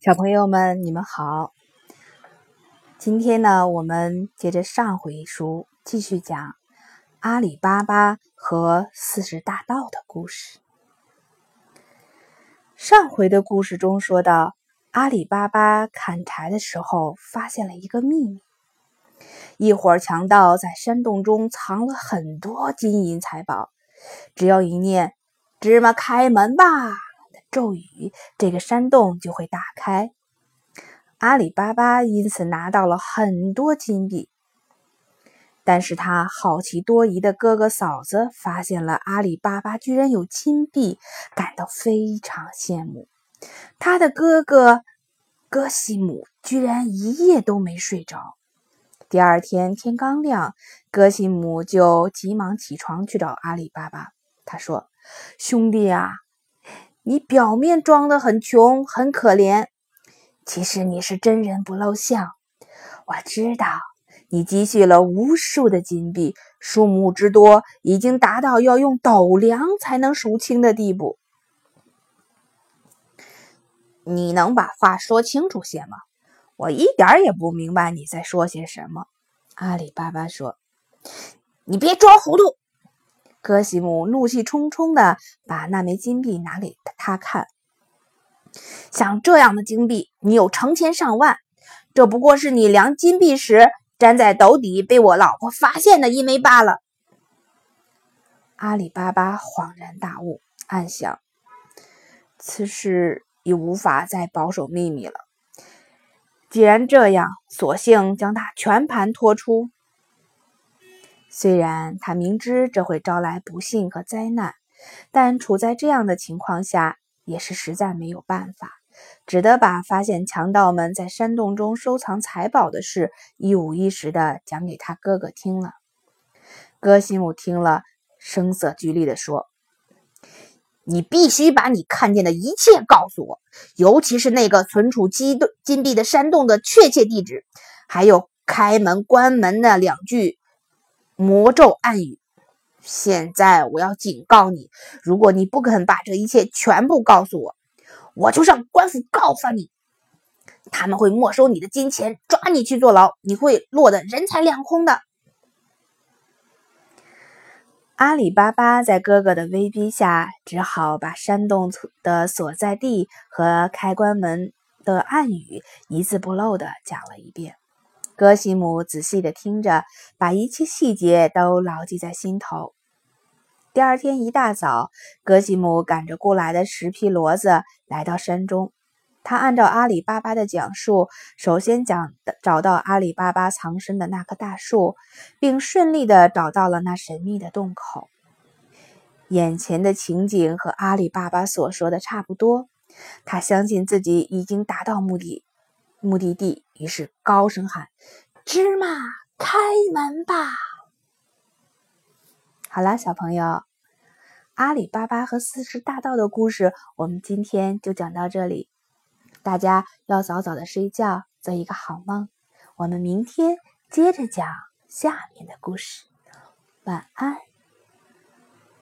小朋友们，你们好。今天呢，我们接着上回书继续讲阿里巴巴和四十大盗的故事。上回的故事中说到，阿里巴巴砍柴的时候发现了一个秘密：一伙强盗在山洞中藏了很多金银财宝，只要一念“芝麻开门吧”。咒语，这个山洞就会打开。阿里巴巴因此拿到了很多金币，但是他好奇多疑的哥哥嫂子发现了阿里巴巴居然有金币，感到非常羡慕。他的哥哥哥西姆居然一夜都没睡着。第二天天刚亮，哥西姆就急忙起床去找阿里巴巴。他说：“兄弟啊！”你表面装的很穷很可怜，其实你是真人不露相。我知道你积蓄了无数的金币，数目之多，已经达到要用斗量才能数清的地步。你能把话说清楚些吗？我一点也不明白你在说些什么。阿里巴巴说：“你别装糊涂。”哥西姆怒气冲冲的把那枚金币拿给他看，像这样的金币，你有成千上万，这不过是你量金币时粘在斗底被我老婆发现的一枚罢了。阿里巴巴恍然大悟，暗想：此事已无法再保守秘密了。既然这样，索性将它全盘托出。虽然他明知这会招来不幸和灾难，但处在这样的情况下，也是实在没有办法，只得把发现强盗们在山洞中收藏财宝的事一五一十的讲给他哥哥听了。哥西姆听了，声色俱厉地说：“你必须把你看见的一切告诉我，尤其是那个存储金金币的山洞的确切地址，还有开门关门的两句。”魔咒暗语。现在我要警告你，如果你不肯把这一切全部告诉我，我就上官府告发你。他们会没收你的金钱，抓你去坐牢，你会落得人财两空的。阿里巴巴在哥哥的威逼下，只好把山洞的所在地和开关门的暗语一字不漏的讲了一遍。格西姆仔细地听着，把一切细节都牢记在心头。第二天一大早，格西姆赶着雇来的十匹骡子来到山中。他按照阿里巴巴的讲述，首先讲找到阿里巴巴藏身的那棵大树，并顺利地找到了那神秘的洞口。眼前的情景和阿里巴巴所说的差不多，他相信自己已经达到目的。目的地，于是高声喊：“芝麻开门吧！”好了，小朋友，阿里巴巴和四十大盗的故事，我们今天就讲到这里。大家要早早的睡觉，做一个好梦。我们明天接着讲下面的故事。晚安。